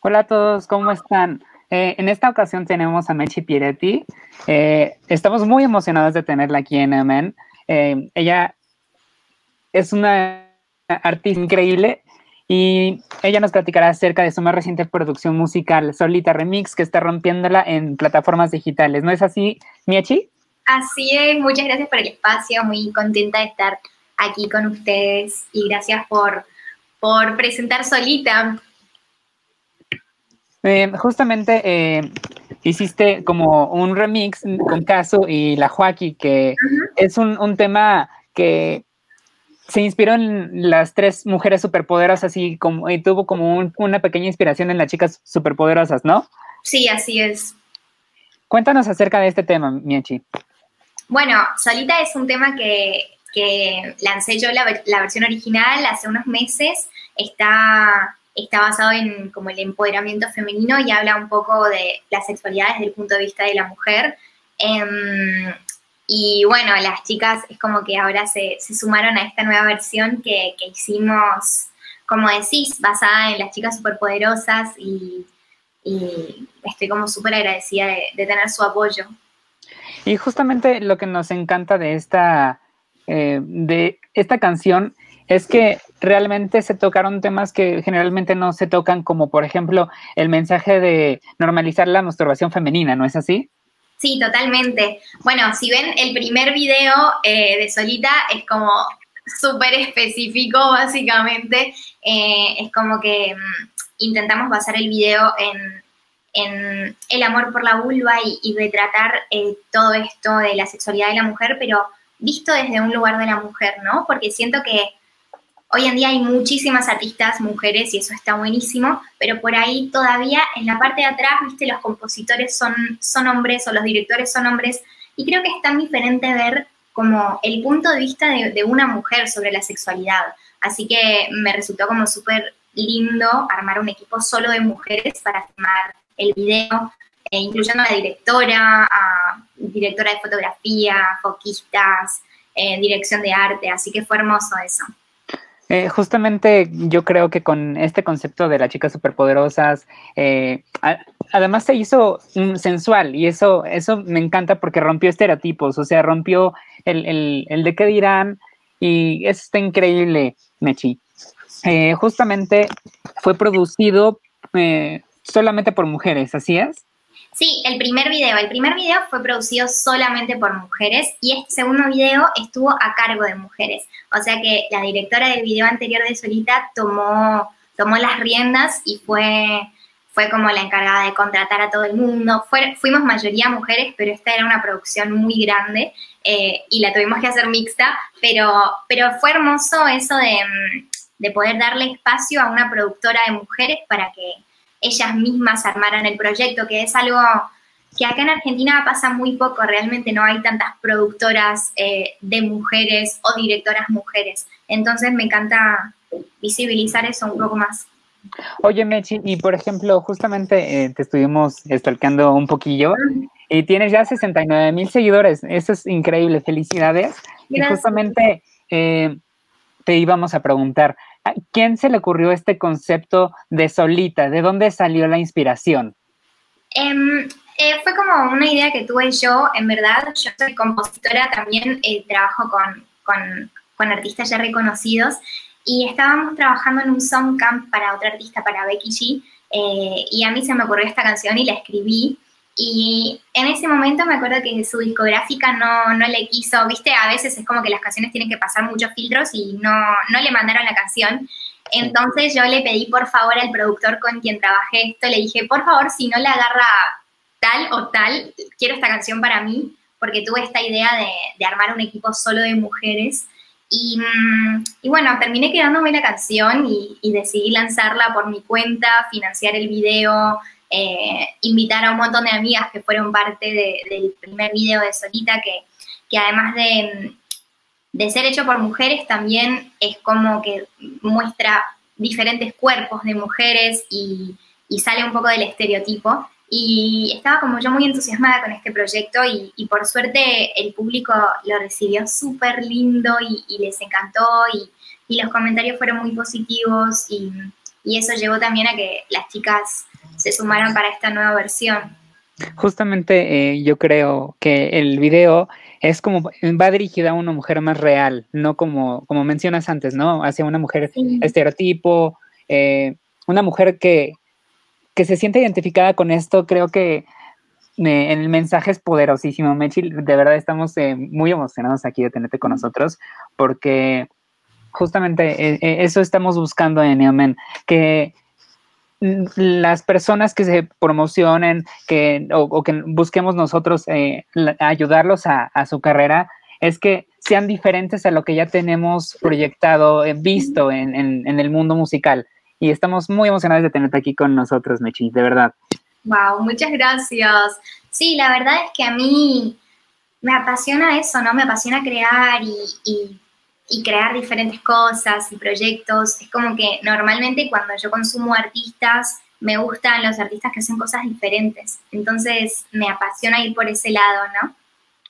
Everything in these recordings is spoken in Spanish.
Hola a todos, ¿cómo están? Eh, en esta ocasión tenemos a Mechi Pieretti. Eh, estamos muy emocionados de tenerla aquí en Amen. Eh, ella es una artista increíble y ella nos platicará acerca de su más reciente producción musical, Solita Remix, que está rompiéndola en plataformas digitales. ¿No es así, Mechi? Así es, muchas gracias por el espacio, muy contenta de estar aquí con ustedes y gracias por, por presentar Solita. Eh, justamente eh, hiciste como un remix con Caso y La Joaquí, que es un, tema que se inspiró en las tres mujeres superpoderosas y, como, y tuvo como una pequeña inspiración en las chicas superpoderosas, ¿no? Sí, así es. Cuéntanos acerca de este tema, Miechi. Bueno, Solita es un tema que, lancé yo la, versión original hace unos meses. Está está basado en como el empoderamiento femenino y habla un poco de la sexualidad desde el punto de vista de la mujer. Em, y bueno, las chicas es como que ahora se, sumaron a esta nueva versión que, hicimos, como decís, basada en las chicas superpoderosas y, y estoy como súper agradecida de, tener su apoyo. Y justamente lo que nos encanta de esta, eh, de esta canción es que realmente se tocaron temas que generalmente no se tocan, como por ejemplo el mensaje de normalizar la masturbación femenina, ¿no es así? Sí, totalmente. Bueno, si ven el primer video eh, de Solita es como súper específico, básicamente. Eh, es como que mm, intentamos basar el video en, el amor por la vulva y, retratar eh, todo esto de la sexualidad de la mujer, pero visto desde un lugar de la mujer, ¿no? Porque siento que Hoy en día hay muchísimas artistas mujeres y eso está buenísimo, pero por ahí todavía en la parte de atrás, viste, los compositores son, son hombres o los directores son hombres y creo que es tan diferente ver como el punto de vista de, una mujer sobre la sexualidad. Así que me resultó como súper lindo armar un equipo solo de mujeres para filmar el video, eh, incluyendo a la directora, a directora de fotografía, foquistas, eh, dirección de arte, así que fue hermoso eso. Eh, justamente yo creo que con este concepto de las chicas superpoderosas, además se hizo sensual y eso, eso me encanta porque rompió estereotipos, o sea, rompió el, el, de qué dirán y eso está increíble, Mechi. Justamente fue producido solamente por mujeres, ¿así es? Sí, el primer video. El primer video fue producido solamente por mujeres y este segundo video estuvo a cargo de mujeres. O sea que la directora del video anterior de Solita tomó, tomó las riendas y fue, fue como la encargada de contratar a todo el mundo. fuimos mayoría mujeres, pero esta era una producción muy grande eh, y la tuvimos que hacer mixta, pero, pero fue hermoso eso de, de poder darle espacio a una productora de mujeres para que ellas mismas armaran el proyecto, que es algo que acá en Argentina pasa muy poco, realmente no hay tantas productoras eh, de mujeres o directoras mujeres. Entonces me encanta visibilizar eso un poco más. Oye, Mechi, y por ejemplo, justamente eh, te estuvimos stalkeando un poquillo y tienes ya 69 mil seguidores. Eso es increíble, felicidades. Y justamente eh, te íbamos a preguntar, quién se le ocurrió este concepto de solita? ¿De dónde salió la inspiración? Em, eh, fue como una idea que tuve yo, en verdad. Yo soy compositora, también eh, trabajo con, artistas ya reconocidos y estábamos trabajando en un song camp para otra artista, para Becky G. Eh, y a mí se me ocurrió esta canción y la escribí. Y en ese momento me acuerdo que su discográfica no, no le quiso, viste, a veces es como que las canciones tienen que pasar muchos filtros y no, no le mandaron la canción. Entonces yo le pedí por favor al productor con quien trabajé esto, le dije, por favor, si no le agarra tal o tal, quiero esta canción para mí, porque tuve esta idea de, armar un equipo solo de mujeres. Y, mm, y bueno, terminé quedándome la canción y, y decidí lanzarla por mi cuenta, financiar el video, eh, invitar a un montón de amigas que fueron parte del primer video de Solita, que, que además de, de, ser hecho por mujeres, también es como que muestra diferentes cuerpos de mujeres y, y sale un poco del estereotipo. Y estaba como yo muy entusiasmada con este proyecto y, por suerte el público lo recibió súper lindo y, les encantó y, los comentarios fueron muy positivos y, eso llevó también a que las chicas se sumaran para esta nueva versión. Justamente eh, yo creo que el video es como, va dirigido a una mujer más real, no como, como mencionas antes, ¿no? Hacia una mujer estereotipo, eh, una mujer que, que se siente identificada con esto, creo que el mensaje es poderosísimo. Mechi, de verdad estamos eh, muy emocionados aquí de tenerte con nosotros porque justamente eh, eh, eso estamos buscando en Neomen, que las personas que se promocionen que, o, que busquemos nosotros ayudarlos a, su carrera, es que sean diferentes a lo que ya tenemos proyectado, visto en, en el mundo musical y estamos muy emocionados de tenerte aquí con nosotros, Mechi, de verdad. Wow, muchas gracias. Sí, la verdad es que a mí me apasiona eso, ¿no? Me apasiona crear y, crear diferentes cosas y proyectos. Es como que normalmente cuando yo consumo artistas, me gustan los artistas que hacen cosas diferentes. Entonces me apasiona ir por ese lado, ¿no?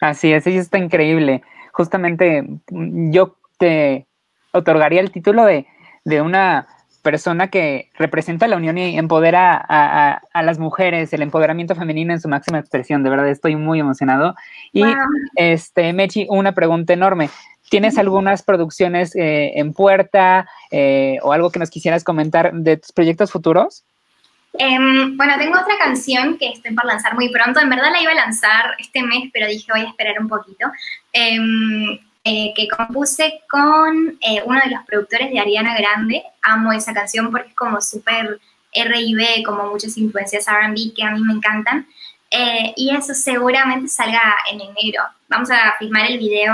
Así es, eso está increíble. Justamente yo te otorgaría el título de, de una persona que representa la unión y empodera a, las mujeres, el empoderamiento femenino en su máxima expresión. De verdad, estoy muy emocionado. Y, este, Mechi, una pregunta enorme. ¿Tienes algunas producciones eh, en puerta eh, o algo que nos quisieras comentar de tus proyectos futuros? Em, bueno, tengo otra canción que estoy por lanzar muy pronto. En verdad la iba a lanzar este mes, pero dije voy a esperar un poquito. Em, eh, que compuse con eh, uno de los productores de Ariana Grande. Amo esa canción porque es como súper R&B, como muchas influencias R&B que a mí me encantan. Eh, y eso seguramente salga en enero. Vamos a filmar el video,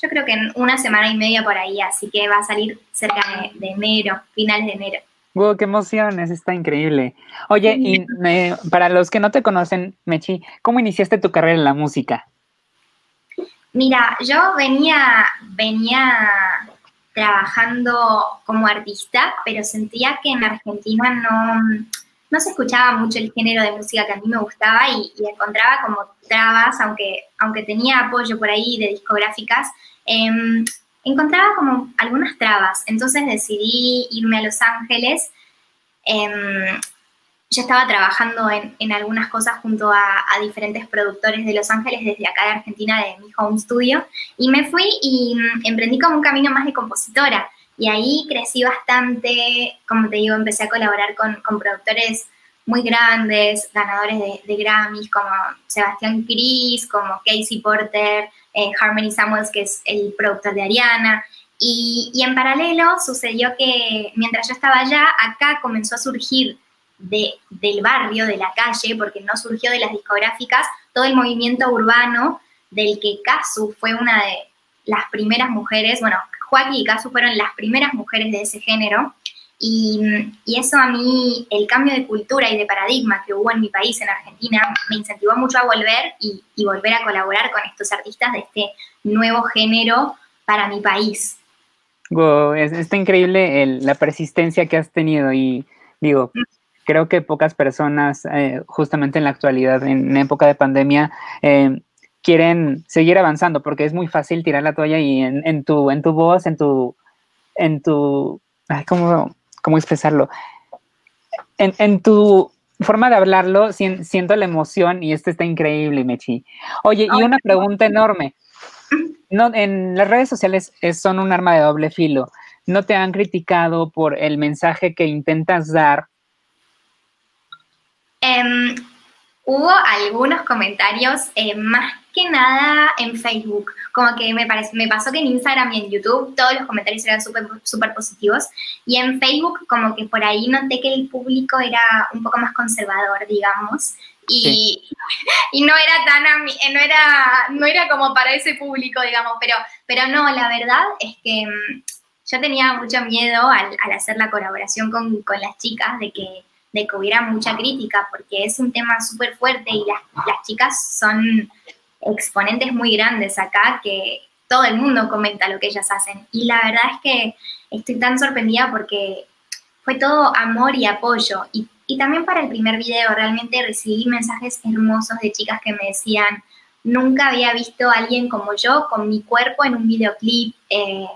yo creo que en una semana y media por ahí, así que va a salir cerca de, enero, finales de enero. ¡Wow, qué emociones! Está increíble. Oye, y para los que no te conocen, Mechi, ¿cómo iniciaste tu carrera en la música? Mira, yo venía, venía trabajando como artista, pero sentía que en Argentina no, no se escuchaba mucho el género de música que a mí me gustaba y, encontraba como trabas, aunque, aunque tenía apoyo por ahí de discográficas, em, encontraba como algunas trabas. Entonces decidí irme a Los Ángeles. Em, yo estaba trabajando en, algunas cosas junto a, diferentes productores de Los Ángeles desde acá de Argentina, de mi home studio, y me fui y mm, emprendí como un camino más de compositora. Y ahí crecí bastante, como te digo, empecé a colaborar con, productores muy grandes, ganadores de, Grammys, como Sebastián Cris, como Casey Porter, eh, Harmony Samuels, que es el productor de Ariana. Y, y en paralelo sucedió que mientras yo estaba allá, acá comenzó a surgir de, del barrio, de la calle, porque no surgió de las discográficas, todo el movimiento urbano del que Kazu fue una de las primeras mujeres, bueno, Joaquín y Kazu fueron las primeras mujeres de ese género, y, eso a mí, el cambio de cultura y de paradigma que hubo en mi país, en Argentina, me incentivó mucho a volver y, volver a colaborar con estos artistas de este nuevo género para mi país. Wow, está increíble la persistencia que has tenido y digo, creo que pocas personas, eh, justamente en la actualidad, en época de pandemia, eh, quieren seguir avanzando porque es muy fácil tirar la toalla y en, tu, en tu voz, en tu, en tu, ¿cómo, cómo expresarlo? En, tu forma de hablarlo, siento la emoción y esto está increíble, Mechi. Oye, y una pregunta enorme. No, en las redes sociales son un arma de doble filo. ¿No te han criticado por el mensaje que intentas dar Em, hubo algunos comentarios, eh, más que nada en Facebook. Como que me, parece, me pasó que en Instagram y en YouTube todos los comentarios eran súper super positivos. Y en Facebook, como que por ahí noté que el público era un poco más conservador, digamos. Y, y no era tan eh, no era, no era como para ese público, digamos, pero, pero no, la verdad es que mm, yo tenía mucho miedo al, al hacer la colaboración con, con las chicas de que de que hubiera mucha crítica, porque es un tema súper fuerte y las, chicas son exponentes muy grandes acá que todo el mundo comenta lo que ellas hacen. Y la verdad es que estoy tan sorprendida porque fue todo amor y apoyo. Y Y también para el primer video, realmente recibí mensajes hermosos de chicas que me decían, nunca había visto a alguien como yo con mi cuerpo en un videoclip. Eh,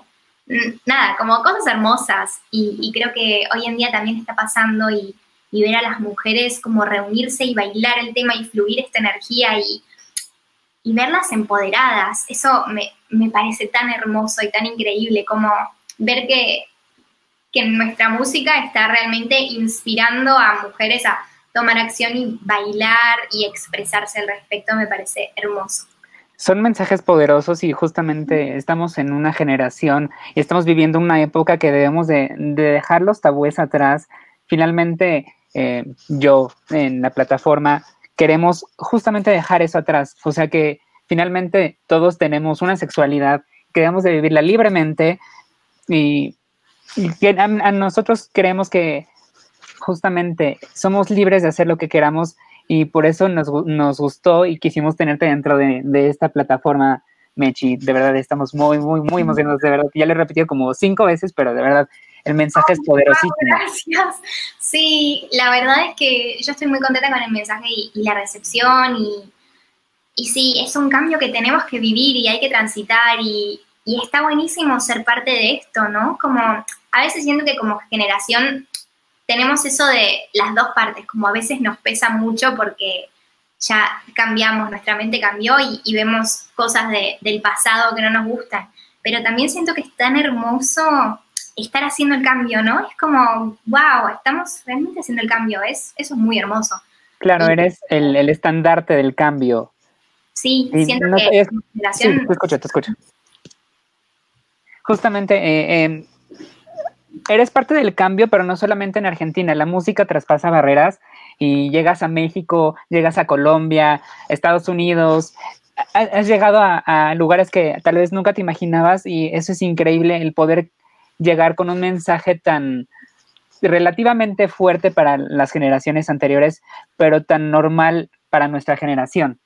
nada, como cosas hermosas. Y, creo que hoy en día también está pasando y, ver a las mujeres como reunirse y bailar el tema y fluir esta energía y, y verlas empoderadas. Eso me, me, parece tan hermoso y tan increíble como ver que, que nuestra música está realmente inspirando a mujeres a tomar acción y bailar y expresarse al respecto me parece hermoso. Son mensajes poderosos y justamente estamos en una generación y estamos viviendo una época que debemos de, dejar los tabúes atrás. Finalmente, eh, yo en la plataforma queremos justamente dejar eso atrás. O sea que finalmente todos tenemos una sexualidad que debemos de vivirla libremente y, a, nosotros creemos que justamente somos libres de hacer lo que queramos y por eso nos, gustó y quisimos tenerte dentro de, de, esta plataforma, Mechi. De verdad, estamos muy, muy, muy emocionados, de verdad. Ya le he repetido como cinco veces, pero de verdad, el mensaje es poderosísimo. Gracias. Sí, la verdad es que yo estoy muy contenta con el mensaje y, la recepción y, y sí, es un cambio que tenemos que vivir y hay que transitar y, y está buenísimo ser parte de esto, ¿no? Como a veces siento que como generación tenemos eso de las dos partes, como a veces nos pesa mucho porque ya cambiamos, nuestra mente cambió y, vemos cosas del pasado que no nos gustan, pero también siento que es tan hermoso estar haciendo el cambio, ¿no? Es como, wow, estamos realmente haciendo el cambio, es, eso es muy hermoso. Claro, eres el, estandarte del cambio. Sí, siento que... Sí, te escucho, te escucho. Justamente, eh, eh, eres parte del cambio, pero no solamente en Argentina. La música traspasa barreras y llegas a México, llegas a Colombia, Estados Unidos. Has llegado a, lugares que tal vez nunca te imaginabas y eso es increíble, el poder llegar con un mensaje tan relativamente fuerte para las generaciones anteriores, pero tan normal para nuestra generación.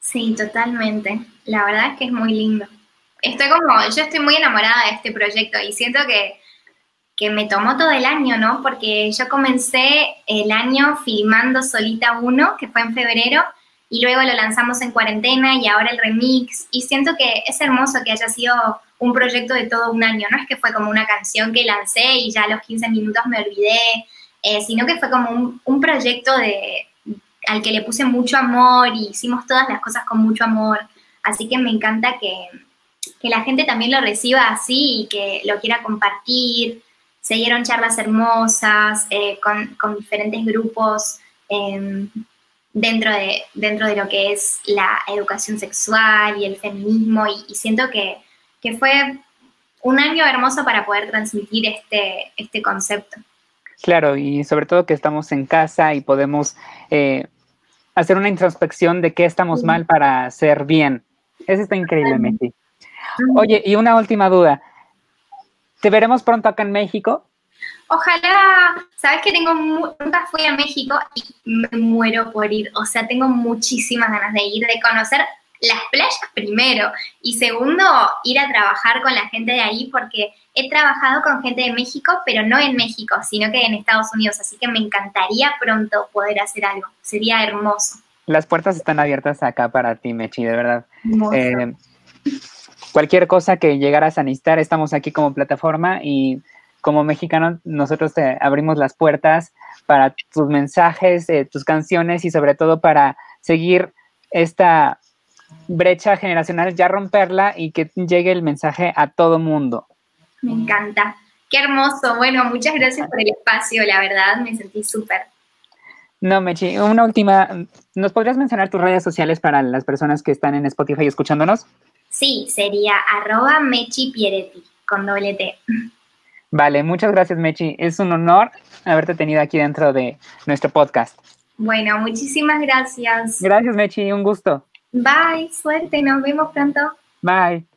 Sí, totalmente. La verdad es que es muy lindo. Estoy como, yo estoy muy enamorada de este proyecto y siento que que me tomó todo el año, ¿no? Porque yo comencé el año filmando Solita 1, que fue en febrero, y luego lo lanzamos en cuarentena y ahora el remix. Y siento que es hermoso que haya sido un proyecto de todo un año, no es que fue como una canción que lancé y ya a los 15 minutos me olvidé, eh, sino que fue como un, proyecto de, al que le puse mucho amor y hicimos todas las cosas con mucho amor. Así que me encanta que, que la gente también lo reciba así y que lo quiera compartir se dieron charlas hermosas eh, con, diferentes grupos em, dentro, de, dentro de lo que es la educación sexual y el feminismo y, siento que, fue un año hermoso para poder transmitir este, este concepto. Claro, y sobre todo que estamos en casa y podemos eh, hacer una introspección de qué estamos mal para hacer bien. Eso está increíble, Messi. Oye, y una última duda. ¿Te veremos pronto acá en México? Ojalá, sabes que tengo, nunca fui a México y me muero por ir, o sea, tengo muchísimas ganas de ir, de conocer las playas primero y segundo, ir a trabajar con la gente de ahí porque he trabajado con gente de México, pero no en México, sino que en Estados Unidos, así que me encantaría pronto poder hacer algo, sería hermoso. Las puertas están abiertas acá para ti, Mechi, de verdad. Eh, cualquier cosa que llegaras a necesitar, estamos aquí como plataforma y como mexicano nosotros te abrimos las puertas para tus mensajes, eh, tus canciones y sobre todo para seguir esta brecha generacional, ya romperla y que llegue el mensaje a todo mundo. Me encanta. Qué hermoso. Bueno, muchas gracias por el espacio, la verdad, me sentí súper. No, Mechi, una última. ¿Nos podrías mencionar tus redes sociales para las personas que están en Spotify escuchándonos? Sí, sería arroba Mechi Pieretti, con doble T. Vale, muchas gracias, Mechi. Es un honor haberte tenido aquí dentro de nuestro podcast. Bueno, muchísimas gracias. Gracias, Mechi. Un gusto. Bye, suerte. Nos vemos pronto. Bye.